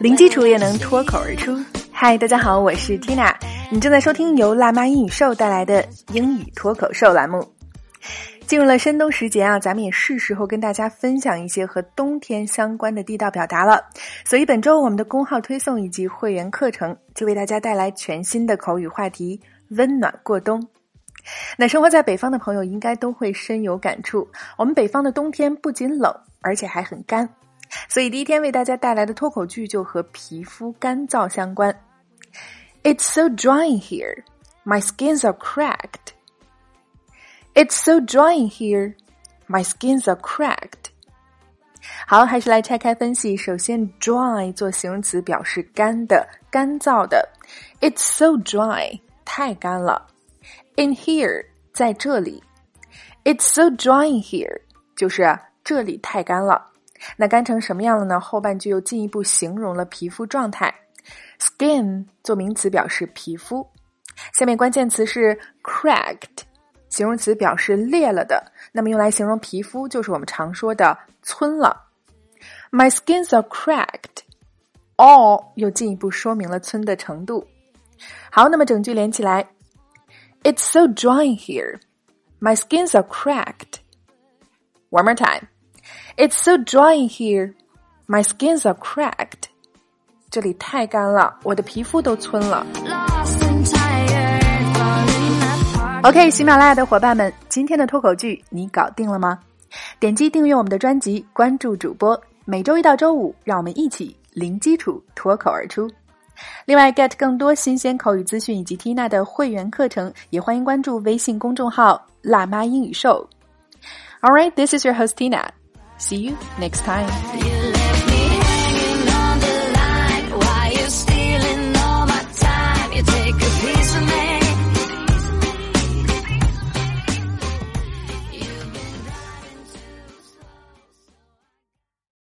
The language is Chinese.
零基础也能脱口而出。嗨，大家好，我是 Tina，你正在收听由辣妈英语秀带来的英语脱口秀栏目。进入了深冬时节啊，咱们也是时候跟大家分享一些和冬天相关的地道表达了。所以本周我们的公号推送以及会员课程就为大家带来全新的口语话题——温暖过冬。那生活在北方的朋友应该都会深有感触，我们北方的冬天不仅冷，而且还很干。所以第一天为大家带来的脱口剧就和皮肤干燥相关。It's so dry in here, my skins are cracked. It's so dry in here, my skins are cracked. 好，还是来拆开分析。首先，dry 做形容词表示干的、干燥的。It's so dry，太干了。In here，在这里。It's so dry in here，就是这里太干了。 那干成什么样了呢？后半句又进一步形容了皮肤状态。Skin 做名词表示皮肤，下面关键词是 cracked，形容词表示裂了的。那么用来形容皮肤就是我们常说的皴了。My skins are cracked。All 又进一步说明了皴的程度。好，那么整句连起来，It's so dry here. My skins are cracked. One more time. It's so dry in here. My skins are cracked. 这里太干了，我的皮肤都皴了。OK，喜马拉雅的伙伴们，今天的脱口剧你搞定了吗？点击订阅我们的专辑，关注主播，每周一到周五，让我们一起零基础脱口而出。另外，get 更多新鲜口语资讯以及 Tina 的会员课程，也欢迎关注微信公众号“辣妈英语秀”。All right, this is your host Tina. See you next time.